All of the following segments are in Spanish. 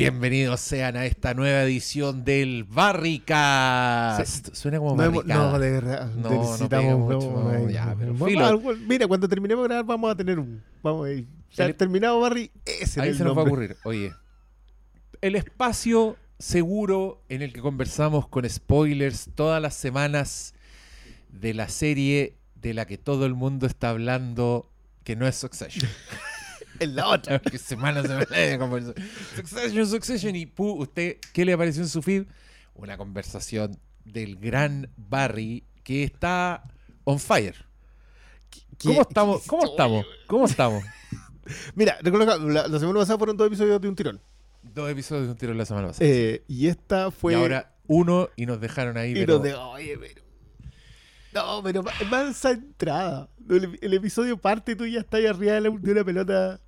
Bienvenidos sean a esta nueva edición del Barricast. Suena como No, no, de verdad. No, necesitamos. mucho, no, no, ya, pero vamos mira, cuando terminemos de grabar, vamos a tener un. Vamos a ir. Ya El- terminado, Barry, ese Ahí es se el nos va a nombre. ocurrir. Oye, el espacio seguro en el que conversamos con spoilers todas las semanas de la serie de la que todo el mundo está hablando, que no es Succession. En la otra. que semana semana de conversación. Succession, Succession. Y pu, ¿usted qué le apareció en su feed? Una conversación del gran Barry que está on fire. ¿Cómo ¿Qué- estamos? ¿Cómo estamos? ¿Cómo estamos? Mira, recuerdo que la, la semana pasada fueron dos episodios de un tirón. Dos episodios de un tiro la semana pasada. Eh, y esta fue. y ahora uno y nos dejaron ahí. Y pero- nos oye, pero. No, pero ma- mansa entrada. El, el episodio parte y tú ya estás ahí arriba de, la- de una pelota.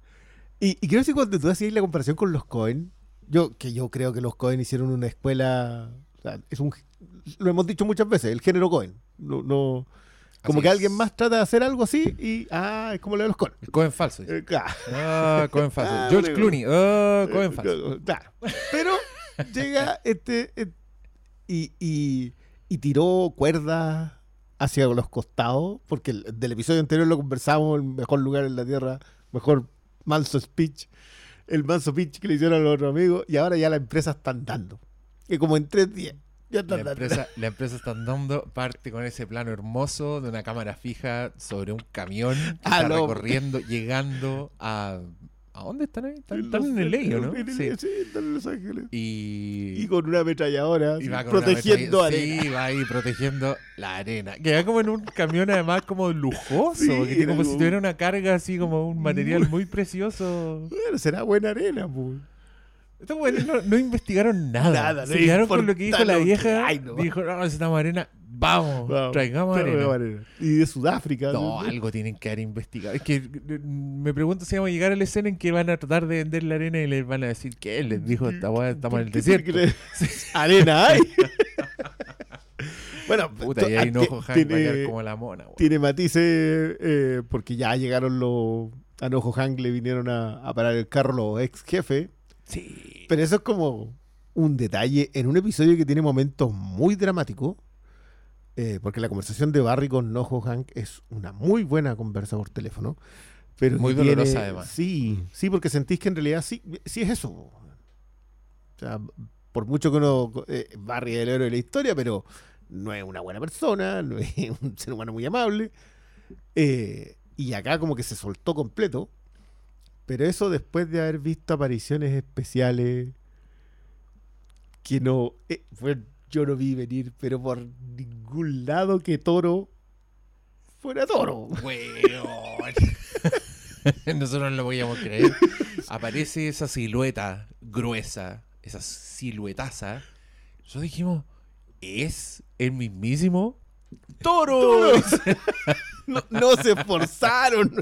Y, y creo que cuando tú hacías la comparación con los Cohen, yo, que yo creo que los Cohen hicieron una escuela. o sea, es un, lo hemos dicho muchas veces, el género Cohen. No, no- como Así que es. alguien más trata de hacer algo así y. Ah, es como lo de los Cohen. El Cohen falso. Eh, claro. Ah, Cohen falso. Ah, George bueno. Clooney. Ah, Cohen falso. Eh, Claro. Pero llega este. eh, y, y, y tiró cuerdas hacia los costados. Porque el- del episodio anterior lo conversamos: el mejor lugar en la tierra, mejor manso speech. El manso speech que le hicieron a los otros amigos. Y ahora ya la empresa está andando. Que como en tres días. Ya está La empresa, la empresa está andando, parte con ese plano hermoso de una cámara fija sobre un camión que Ah, está no. recorriendo, llegando a. ¿A dónde están ahí? Están, en el Leyo, ¿no? en el- Sí. sí, están en Los Ángeles. Y, Y con una ametralladora. y va con una protegiendo metralla- arena. Sí, va ahí protegiendo la arena. Que va como en un camión además como lujoso, Sí, que tiene como si tuviera una carga así como un material muy precioso. Bueno, será buena arena, pues. Estos no, no investigaron nada. Nada, no Se quedaron con lo que dijo la lo que vieja. hay, no. Dijo, no, necesitamos arena. Vamos, Vamos, traigamos arena. arena. Y de Sudáfrica. No, algo tienen que haber investigado. Es que eh, me pregunto si vamos a llegar a la escena en que van a tratar de vender la arena y les van a decir que él les dijo esta weá, estamos en el ¿Por qué desierto. Arena hay. bueno, Puta, y ahí ah, no ti- Hank va a quedar tiene, como la mona, weón. tiene matices eh, porque ya llegaron los. A Nojo Hank le vinieron a, a parar el carro los ex jefes. Sí. Pero eso es como un detalle en un episodio que tiene momentos muy dramáticos. Eh, porque la conversación de Barry con Nojo Hank es una muy buena conversa por teléfono. Pero Muy tiene- dolorosa, además. Sí, sí, porque sentís que en realidad sí, sí es eso. O sea, por mucho que uno. eh, Barry es el héroe de la historia, pero no es una buena persona, no es un ser humano muy amable. Eh, y acá como que se soltó completo. Pero eso después de haber visto apariciones especiales que no... eh, bueno, yo no vi venir, pero por ningún lado que Toro fuera Toro. Weón. Nosotros no lo podíamos creer. Aparece esa silueta gruesa, esa siluetaza. Nosotros dijimos, ¿es el mismísimo Toro? Toro. No, no se esforzaron.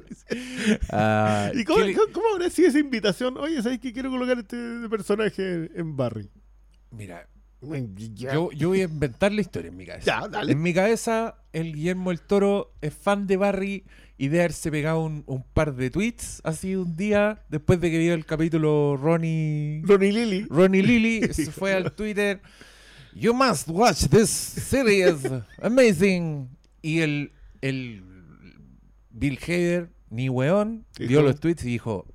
Ah, ¿Y cómo, ¿qué le- cómo- habrá sido esa invitación? Oye, ¿sabes que quiero colocar este personaje en, Barry? Mira. Yo, yo voy a inventar la historia en mi cabeza. Ya, dale. En mi cabeza, el Guillermo el Toro es fan de Barry y de haberse pegado un, un par de tweets así un día después de que vio el capítulo Ronnie. Ronnie Lily. Ronnie Lily se fue al Twitter. You must watch this series. Amazing. Y el, el Bill Hader, ni weón, vio los tweets y dijo: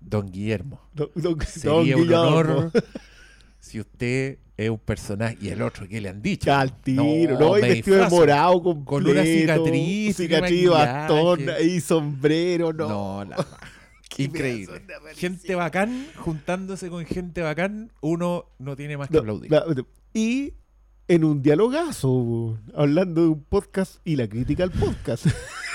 Don Guillermo, Don, don- sería don un Guillermo. honor si usted es un personaje. Y el otro, ¿qué le han dicho? Al tiro, ¿no? Y vestido de morado completo. Con una cicatriz, Cicatriz, bastón y sombrero, ¿no? No, la- increíble. Gente bacán, juntándose con gente bacán, uno no tiene más que No, aplaudir. la- y en un dialogazo, hablando de un podcast y la crítica al podcast.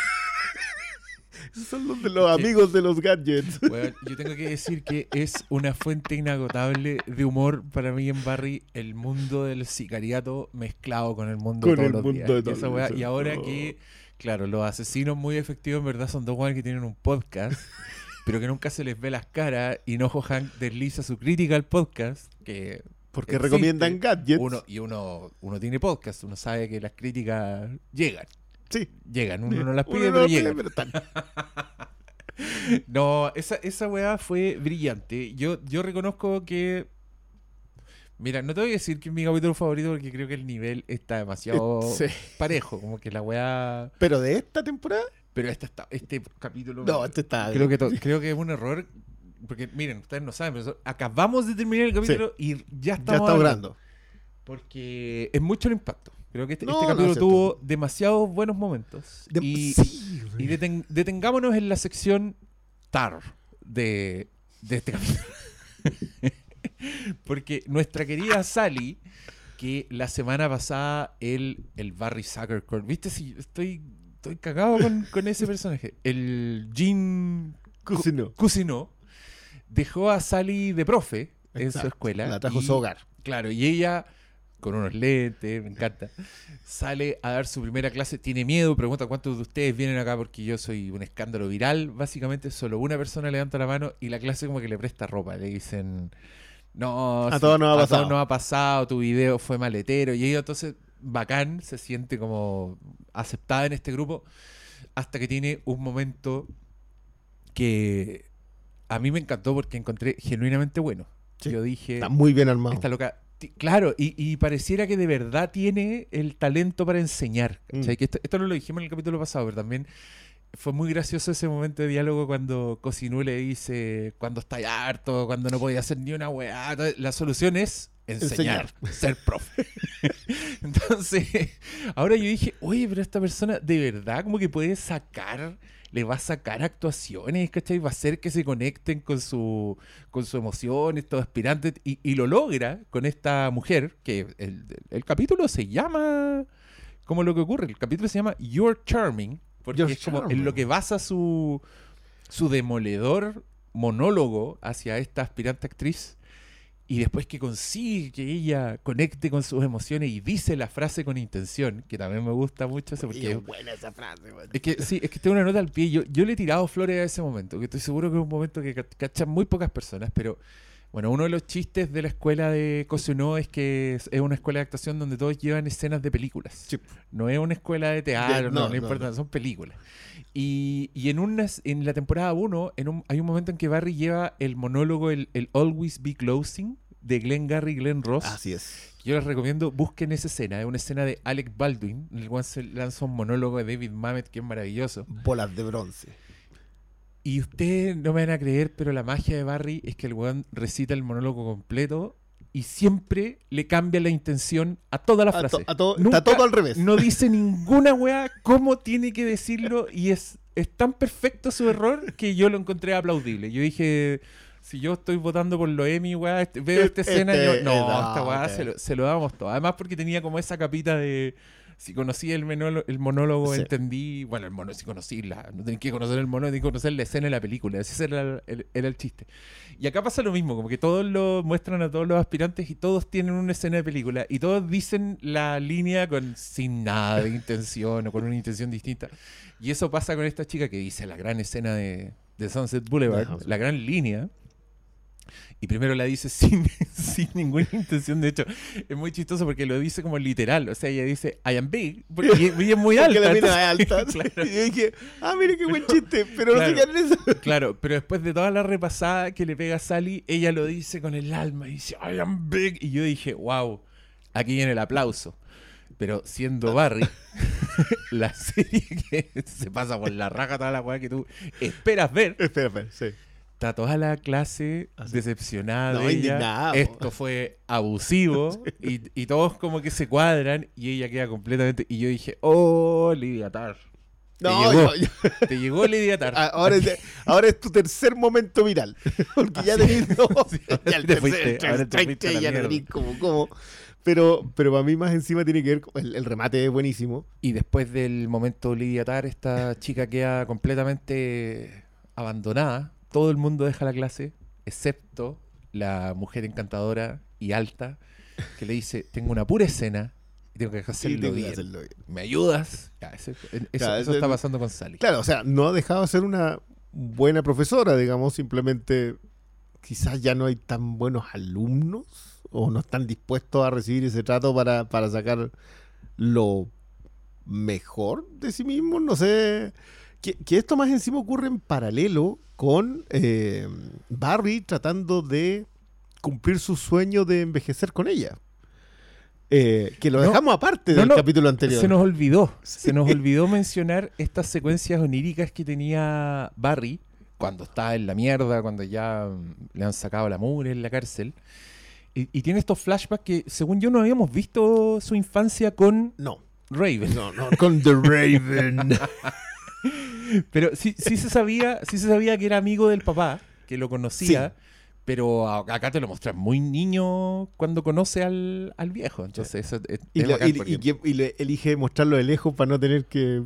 Esos son los de los amigos de los gadgets. Weón, yo tengo que decir que es una fuente inagotable de humor para mí en Barry el mundo del sicariato mezclado con el mundo Con todos el los mundo días. de Y todos esa weá- y ahora Oh. que, claro, los asesinos muy efectivos en verdad son dos weones que tienen un podcast, pero que nunca se les ve las caras y Nojo Hank desliza su crítica al podcast, que Porque existe. recomiendan gadgets. uno y uno uno tiene podcast, uno sabe que las críticas llegan. Sí. Llegan, uno no las Uno pide, no pero pide, llegan. pero. No, esa, esa weá fue brillante. Yo, yo reconozco que Mira, no te voy a decir que es mi capítulo favorito porque creo que el nivel está demasiado Sí. parejo. Como que la weá. Pero de esta temporada, Pero este, está, este capítulo. no, este está. creo, que creo que es un error. Porque miren, ustedes no saben, pero acabamos de terminar el capítulo y ya ya estamos. está hablando. Porque es mucho el impacto. Creo que este, No, este capítulo tuvo demasiados buenos momentos. De- y sí, y deten- detengámonos en la sección TAR de, de este capítulo. Porque nuestra querida Sally, que la semana pasada el, el Barry Zuckercorn, viste si estoy, estoy cagado con, con ese personaje. El Jean. Cousineau dejó a Sally de profe en su escuela. La trajo a su hogar. Claro, y ella, con unos lentes, me encanta, sale a dar su primera clase, tiene miedo, pregunta cuántos de ustedes vienen acá porque yo soy un escándalo viral. Básicamente solo una persona levanta la mano y la clase como que le presta ropa. Le dicen, no, A todos nos ha pasado." nos ha pasado, tu video fue maletero. Y ella entonces, bacán, se siente como aceptada en este grupo hasta que tiene un momento que a mí me encantó porque encontré genuinamente bueno. Sí, Yo dije, Está muy bien armado. esta loca, claro, y, y pareciera que de verdad tiene el talento para enseñar. Mm. Que esto, esto no lo dijimos en el capítulo pasado, pero también fue muy gracioso ese momento de diálogo cuando Cosinú le dice, cuando está harto, cuando no podía hacer ni una weá. La solución es enseñar, ser profe. Entonces, ahora yo dije, oye, pero esta persona de verdad como que puede sacar, le va a sacar actuaciones, ¿cachai? Va a hacer que se conecten con su, con su emoción, estos aspirantes, y, y lo logra con esta mujer, que el, el capítulo se llama como lo que ocurre, el capítulo se llama You're Charming, porque You're es como en lo que basa su, su demoledor monólogo hacia esta aspirante actriz. Y después que consigue que ella conecte con sus emociones y dice la frase con intención, que también me gusta mucho eso, porque es buena esa frase, weón. es que sí, es que tengo una nota al pie. Yo, yo le he tirado flores a ese momento, que estoy seguro que es un momento que ca- cachan muy pocas personas, pero bueno, uno de los chistes de la escuela de Cosunó es que es una escuela de actuación donde todos llevan escenas de películas. Sí. No es una escuela de teatro, De- no, no, importa, no. son películas. Y, y en, unas, en la temporada 1 en un- hay un momento en que Barry lleva el monólogo, el, el Always Be Closing, de Glenn Garry y Glenn Ross. Así es. Yo les recomiendo, busquen esa escena. Es una escena de Alec Baldwin, en el cual se lanza un monólogo de David Mamet que es maravilloso. Bolas de bronce. Y ustedes no me van a creer, pero la magia de Barry es que el weón recita el monólogo completo y siempre le cambia la intención a toda la A frase. to- a todo- Nunca- está todo al revés. No dice ninguna weá cómo tiene que decirlo y es, es tan perfecto su error que yo lo encontré aplaudible. Yo dije, si yo estoy votando por lo Emmy, weá, este- veo esta Este- escena, yo, este, no, no, esta weá se lo, se lo damos todo. Además porque tenía como esa capita de... Si conocí el, menolo- el monólogo, Sí. entendí. Bueno, el monólogo, si conocí la. No tenés que conocer el monólogo, tenés que conocer la escena de la película. Ese era el, el- era el chiste. Y acá pasa lo mismo, como que todos lo muestran a todos los aspirantes y todos tienen una escena de película. Y todos dicen la línea con sin nada de intención o con una intención distinta. Y eso pasa con esta chica que dice la gran escena de, de Sunset Boulevard, la gran línea. Y primero la dice sin, sin ninguna intención. De hecho, es muy chistoso porque lo dice como literal. O sea, ella dice, I am big. Porque, es- muy alta. Porque la mina es alta. claro, Y yo dije, ah, mire qué buen chiste. Pero no Claro. se quedan en eso. claro, pero después de toda la repasada que le pega a Sally, ella lo dice con el alma. Y dice, I am big. Y yo dije, wow, aquí viene el aplauso. Pero siendo Barry, la serie que se pasa por la raja toda la weá que tú esperas ver, Espera, espera, sí. Está toda la clase Así. decepcionada No, de ella. Esto fue abusivo y, y todos como que se cuadran y ella queda completamente. Y yo dije, oh, Lidia Tar. Te No, llegó. yo- yo- Te llegó Lidia Tar. Ah, ahora, es, ahora es tu tercer momento viral. Porque ya tenés dos. Sí, ya el te tercer, fuiste, ahora te ya no tenés como, como. Pero, pero para mí más encima tiene que ver con el, el remate es buenísimo. Y después del momento Lidia Tar, esta chica queda completamente abandonada. Todo el mundo deja la clase, excepto la mujer encantadora y alta, que le dice, tengo una pura escena y tengo que hacerlo tengo que bien. hacerlo bien. ¿Me ayudas? Ya, eso eso- Claro, eso ese- está pasando con Sally. Claro, o sea, no ha dejado de ser una buena profesora, digamos, simplemente quizás ya no hay tan buenos alumnos o no están dispuestos a recibir ese trato para, para sacar lo mejor de sí mismos, no sé. Que, que esto más encima ocurre en paralelo con eh, Barry tratando de cumplir su sueño de envejecer con ella. Eh, que lo No, dejamos aparte del no, capítulo anterior. Se nos olvidó. Se nos olvidó mencionar estas secuencias oníricas que tenía Barry cuando está en la mierda, cuando ya mm, le han sacado la mugre en la cárcel. Y, y tiene estos flashbacks que, según yo, no habíamos visto su infancia con No, Raven. no, no, con The Raven. Pero sí, sí se sabía, sí se sabía que era amigo del papá, que lo conocía. Pero a- acá te lo muestran muy niño cuando conoce al, al viejo. Entonces, eso es, y, es lo- bacán y- y que- y le elige mostrarlo de lejos para no tener que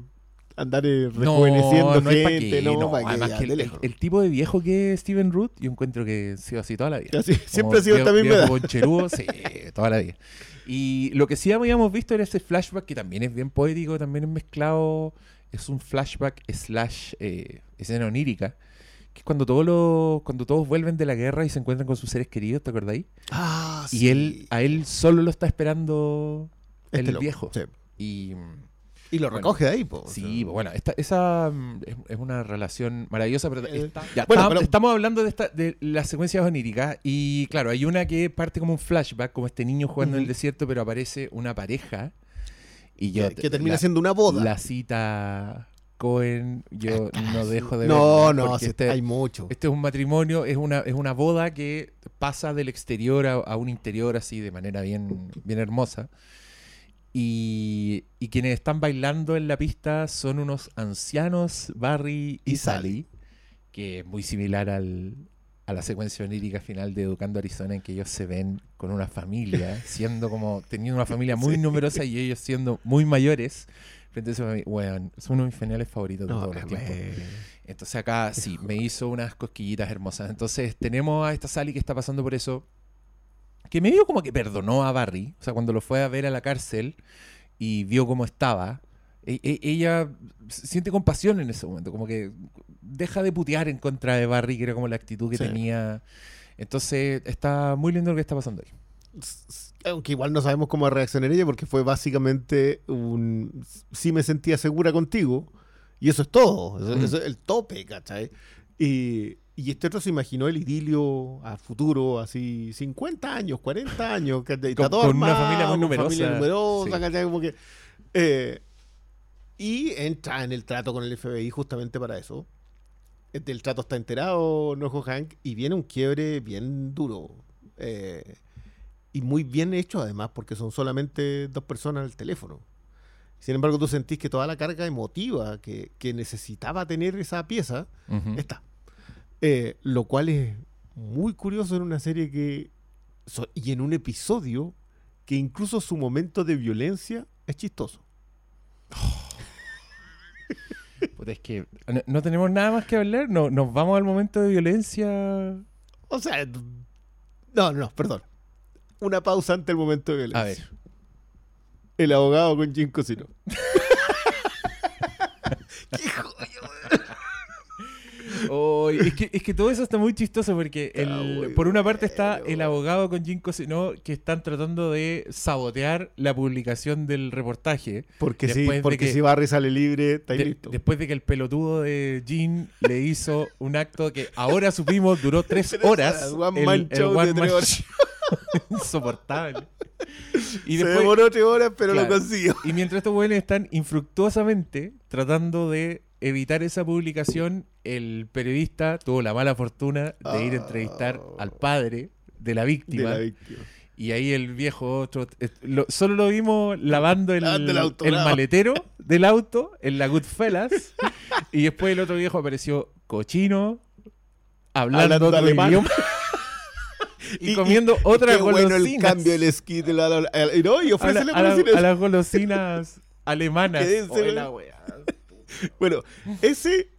andar eh, No, rejuveneciendo no pa' gente, no, no, además que de el, lejos. el tipo de viejo que es Steven Root, yo encuentro que ha sido así toda la vida. Así, siempre ha sido vie- misma concherudo, sí, toda la vida. Y lo que sí habíamos visto era ese flashback que también es bien poético, también es mezclado, es un flashback slash eh, escena onírica, que es cuando todos los, cuando todos vuelven de la guerra y se encuentran con sus seres queridos, ¿te acordáis? Ah, Y sí. él, a él solo lo está esperando Este el loco, viejo. sí. Y Y lo Bueno, recoge de ahí, po. Sí, bueno, esta, esa mm, es, es una relación maravillosa, pero Eh, está- ya, bueno, estamos, pero- estamos hablando de, esta, de las secuencias oníricas y claro, hay una que parte como un flashback, como este niño jugando en el desierto, pero aparece una pareja y yo... que, que termina la, siendo una boda. La cita Cohen, yo no dejo de ver. no, no, este, hay mucho. este es un matrimonio, es una, es una boda que pasa del exterior a, a un interior así de manera bien, bien hermosa. Y, y quienes están bailando en la pista son unos ancianos, Barry y, Y Sally. Sally, que es muy similar al, a la secuencia onírica final de Educando Arizona, en que ellos se ven con una familia, siendo como, teniendo una familia muy Sí. numerosa y ellos siendo muy mayores. Frente a esa familia. Weón, son uno de mis finales favoritos de No, todos los tiempos. Entonces acá sí, me hizo unas cosquillitas hermosas. Entonces tenemos a esta Sally que está pasando por eso. Que medio como que perdonó a Barry. O sea, cuando lo fue a ver a la cárcel y vio cómo estaba. E- e- ella siente compasión en ese momento. Como que deja de putear en contra de Barry, que era como la actitud que Sí. tenía. Entonces está muy lindo lo que está pasando ahí. Aunque igual no sabemos cómo reaccionar ella porque fue básicamente un... Sí me sentía segura contigo y eso es todo. Eso, Mm. eso es el tope, ¿cachai? Y, y este otro se imaginó el idilio a futuro, así 50 años, 40 años, ¿cachai? Está Con- todo con una armado, familia muy numerosa, familia numerosa, sí. ¿cachai? Como que, eh, y entra en el trato con el FBI justamente para eso. Eh, Del trato está enterado Nojo Hank y viene un quiebre bien duro. eh, y muy bien hecho además, porque son solamente dos personas al teléfono. Sin embargo, tú sentís que toda la carga emotiva que, que necesitaba tener esa pieza está. Eh, lo cual es muy curioso en una serie que. so- y en un episodio que incluso su momento de violencia es chistoso. Es que no, no tenemos nada más que hablar. No, nos vamos al momento de violencia. O sea. No, no, perdón. Una pausa ante el momento de violencia. A ver. El abogado con Jim Cosino. ¡Qué joya! Oh, es, que, es que todo eso está muy chistoso porque el- por una parte está el abogado con Jim Cosino que están tratando de sabotear la publicación del reportaje. Porque, sí, porque que- si Barry sale libre, está ahí De- listo. después de que el pelotudo de Jim le hizo un acto que ahora supimos duró tres horas. one man de tres show. Insoportable. Y Se después, demoró tres horas, pero Claro. lo consiguió. Y mientras estos buenos están infructuosamente tratando de evitar esa publicación, el periodista tuvo la mala fortuna de ir a entrevistar Oh. al padre de la De víctima. la víctima. Y ahí el viejo otro, eh, lo- solo lo vimos lavando el, Lavando el auto, el maletero del auto en la Goodfellas. y después el otro viejo apareció cochino, hablando, Hablando otro alemán. idioma. y, comiendo otra Qué bueno el golosinas. cambio del esquí de la, la- y no, y a, ofrece la- a la- a las golosinas alemanas. Ser- Oh, la wea. Bueno, ese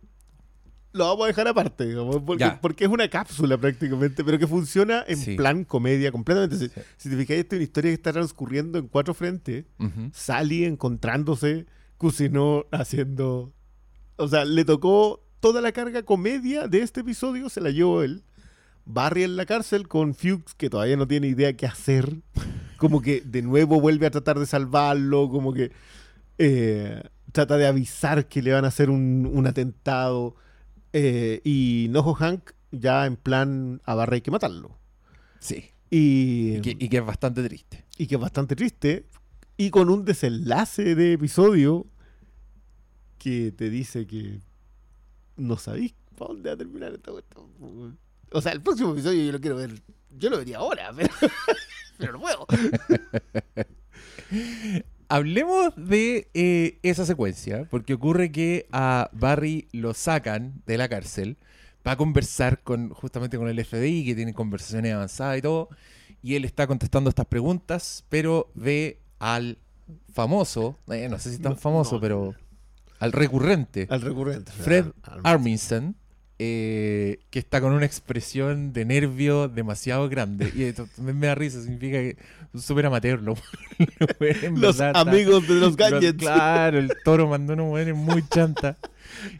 lo vamos a dejar aparte, digamos, porque, porque es una cápsula prácticamente, pero que funciona en Sí. plan comedia completamente. Si, Sí. si te fijáis, esta es una historia que está transcurriendo en cuatro frentes. Ujú. Sally encontrándose, Cusinó haciendo... O sea, le tocó toda la carga comedia de este episodio, se la llevó él. Barry en la cárcel con Fuchs, que todavía no tiene idea qué hacer. Como que de nuevo vuelve a tratar de salvarlo, como que eh, trata de avisar que le van a hacer un, un atentado. eh, y Nojo Hank ya en plan a Barry hay que matarlo. Sí. Y, Y que, y que es bastante triste. y que es bastante triste. Y con un desenlace de episodio que te dice que no sabéis para dónde va a terminar esta cuestión. O sea, el próximo episodio yo lo quiero ver. Yo lo vería ahora, pero, pero no puedo. Hablemos de eh, esa secuencia, porque ocurre que a Barry lo sacan de la cárcel para conversar con justamente con el FBI, que tienen conversaciones avanzadas y todo, y él está contestando estas preguntas, pero ve al famoso, eh, no sé si tan No, famoso, no. pero al recurrente, Al recurrente. Fred Al- al- Armisen, eh, que está con una expresión de nervio demasiado grande. Y esto también me da risa, significa que es un súper amateur. Lo, en Los verdad está- amigos de los los- gadgets. claro, el toro mandó una mujer muy chanta.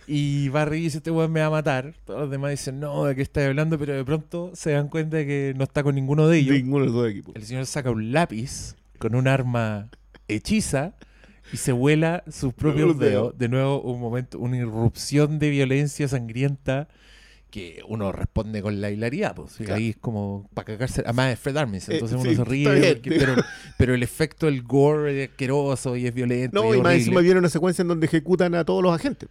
Y Barry dice, este weón me va a matar. Todos los demás dicen, no, ¿de qué estás hablando? Pero de pronto se dan cuenta de que no está con ninguno de ellos. Ninguno de los dos equipos. El señor saca un lápiz con un arma hechiza y se vuela sus propios dedos. De nuevo, un momento, una irrupción de violencia sangrienta que uno responde con la hilaridad. Pues, Claro. Ahí es como para cagarse. Además es Fred Armisen, Eh, entonces uno sí, se ríe. porque- pero, pero el efecto del gore es asqueroso y es violento. No, y y más encima viene una secuencia en donde ejecutan a todos los agentes.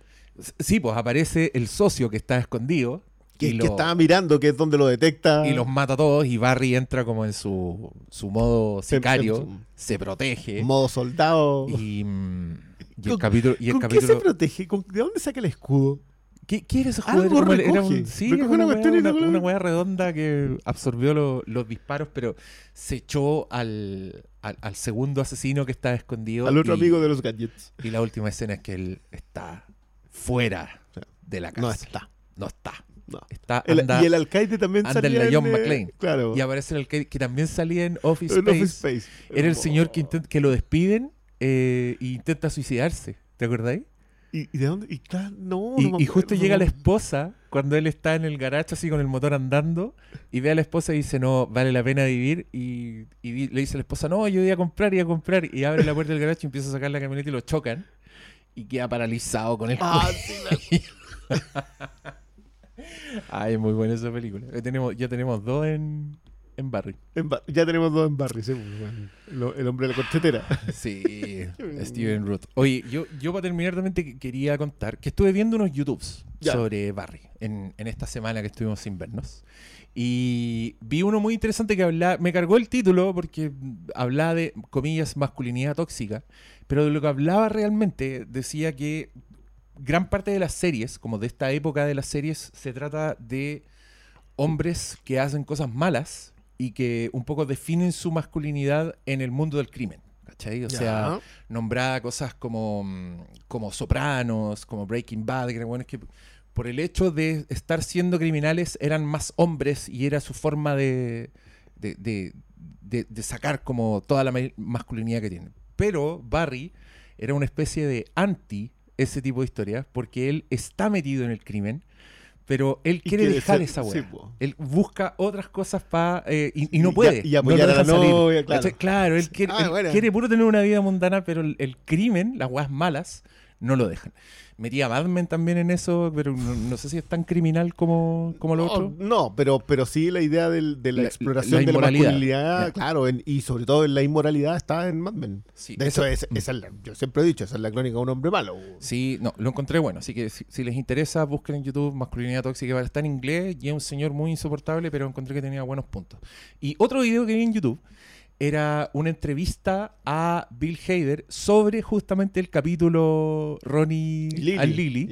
Sí, pues aparece el socio que está escondido. Que, y, que estaba mirando, que es donde lo detecta. y los mata a todos. Y Barry entra como en su, su modo en- sicario. en se protege. modo soldado. Y, mm, y el ¿Con- capítulo. Y el ¿Con qué se protege? ¿Con- ¿De dónde saca el escudo? ¿Qué, qué era ese Algo juego? El- Era recoge. un, sí, Recoge era una cuestión una, una weá redonda que absorbió lo- los disparos, pero se echó al, al, al segundo asesino que estaba escondido. Al otro y, amigo de los gadgets. Y la última escena es que él está fuera de la No cárcel. está. No está. No. Está, El- anda- y el alcaide también anda en salía la John eh, McClane. Claro. y aparece el que, que también salía en Office en Space. Office Space. Era el señor que, intent- que lo despiden eh, e intenta suicidarse. ¿Te acordáis? ¿Y, y de dónde? Y, claro, no, Y, no y justo llega la esposa cuando él está en el garaje así con el motor andando y ve a la esposa y dice, no, vale la pena vivir. Y, le dice a la esposa, no, yo voy a comprar, voy a comprar. Y abre la puerta del garaje y empieza a sacar la camioneta y lo chocan. Y queda paralizado con el Ah, sí, la- Ay, muy buena esa película. Ya tenemos, ya tenemos dos en, en Barry. en ya tenemos dos en Barry, sí, bueno. El hombre de la corchetera. Sí, Steven Root. Oye, yo, yo para terminar también te que- quería contar que estuve viendo unos YouTubes Ya. sobre Barry en, en esta semana que estuvimos sin vernos. Y vi uno muy interesante que hablaba, me cargó el título porque hablaba de, comillas, masculinidad tóxica, pero de lo que hablaba realmente decía que gran parte de las series, como de esta época de las series, se trata de hombres que hacen cosas malas y que un poco definen su masculinidad en el mundo del crimen. ¿Cachai? O sea, nombraba cosas como, mm, como Sopranos, como Breaking Bad, que eran buenos que por el hecho de estar siendo criminales eran más hombres y era su forma de, de, de- de- de sacar como toda la ma- masculinidad que tienen. Pero Barry era una especie de anti ese tipo de historias porque él está metido en el crimen, pero él Y quiere quiere dejar ser- esa sí, weá. po. él busca otras cosas para y, y Y- no y- puede. y no apoyar a la novia, claro. Él quiere, Ah, él quiere puro tener una vida mundana, pero el, el crimen, las weas malas, no lo dejan. Metía Men también en eso, pero no, no sé si es tan criminal como, como lo No, otro. no, pero, pero sí la idea del- de la, La- exploración la de la masculinidad, claro, en- y sobre todo en la inmoralidad está en Mad Men. Sí, de hecho, es, esa es la- yo siempre he dicho, esa es la crónica de un hombre malo. Sí, no, lo encontré bueno. Así que si, si les interesa, busquen en YouTube Masculinidad Tóxica. Está en inglés y es un señor muy insoportable, pero encontré que tenía buenos puntos. Y otro video que vi en YouTube era una entrevista a Bill Hader sobre justamente el capítulo Ronnie al Lily.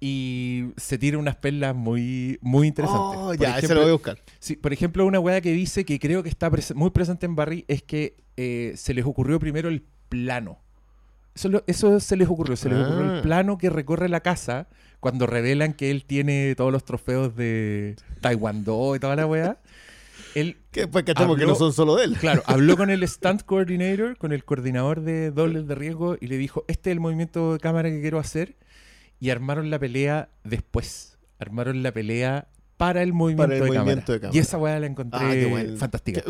Y se tira unas perlas muy, muy interesantes. Oh, ya, ese lo voy a buscar. Sí, por ejemplo, una weá que dice que creo que está muy presente en Barry es que eh, se les ocurrió primero el plano. Eso, lo- eso se les ocurrió, se les ocurrió Ah. el plano que recorre la casa cuando revelan que él tiene todos los trofeos de Taekwondo y toda la weá. Él, Que después cachamos que no son solo de él. claro, habló con el stunt coordinator, con el coordinador de dobles de riesgo y le dijo, este es el movimiento de cámara que quiero hacer. Y armaron la pelea después. Armaron la pelea para el movimiento, el de, movimiento cámara. de cámara. Y esa weá la encontré Ah, fantástica.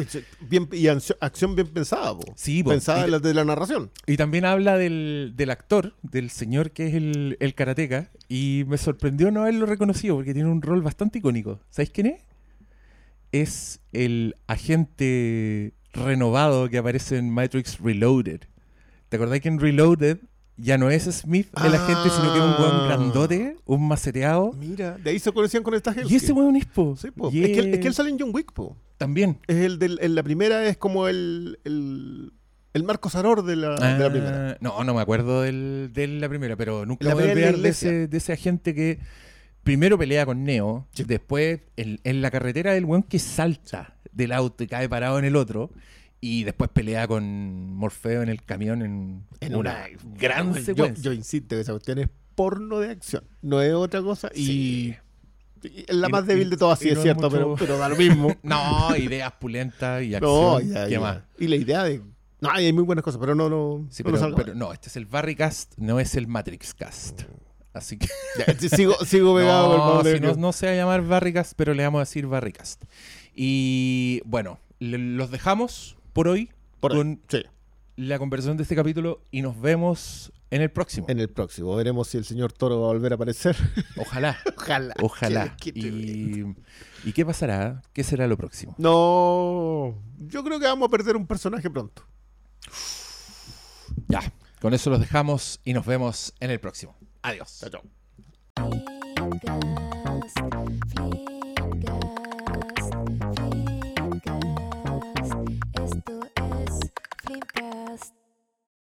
Bien, y acción bien pensada, po. Sí, po. pensada la de la narración. Y también habla del, del actor, del señor que es el, el karateca. Y me sorprendió no haberlo reconocido porque tiene un rol bastante icónico. ¿Sabéis quién es? Es el agente renovado que aparece en Matrix Reloaded. ¿Te acordás que en Reloaded ya no es Smith el agente, sino que es un weón Ah. grandote, un maceteado? Mira, de ahí se conocían con esta gente. Y ese weón es po. Sí, po. Es, que él, es que él sale en John Wick, po. También. Es el del, en la primera es como el, el, el Marco Saror de la, de la primera. Ah, No, no me acuerdo del- de la primera, pero nunca voy a olvidar de ese, de ese agente que primero pelea con Neo, Sí. después en, en la carretera del weón que salta del auto y cae parado en el otro, y después pelea con Morfeo en el camión en, En una, gran secuencia. Yo, insisto que esa cuestión es porno de acción. No es otra cosa. Y, Sí. y es la Y- más débil de todas, sí es no cierto, mucho- pero, pero da lo mismo. No, ideas pulentas y acción. no, ya, ¿Qué ya. más? Y la idea de. No, hay muy buenas cosas, pero no, no. Sí, no pero, no, este es el Barrycast, no es el Matrix Cast. Así que. Ya, sigo, sigo pegado con el No, Pablo si no, no se va a llamar Barricast, pero le vamos a decir Barricast. Y bueno, le- los dejamos por hoy Por con Sí, la conversación de este capítulo y nos vemos en el próximo. en el próximo. Veremos si el señor Toro va a volver a aparecer. Ojalá, Ojalá. ojalá. Qué- qué. Y, ¿Y qué pasará? ¿Qué será lo próximo? No, yo creo que vamos a perder un personaje pronto. Ya, con eso los dejamos y nos vemos en el próximo. Adiós. Chao, chao.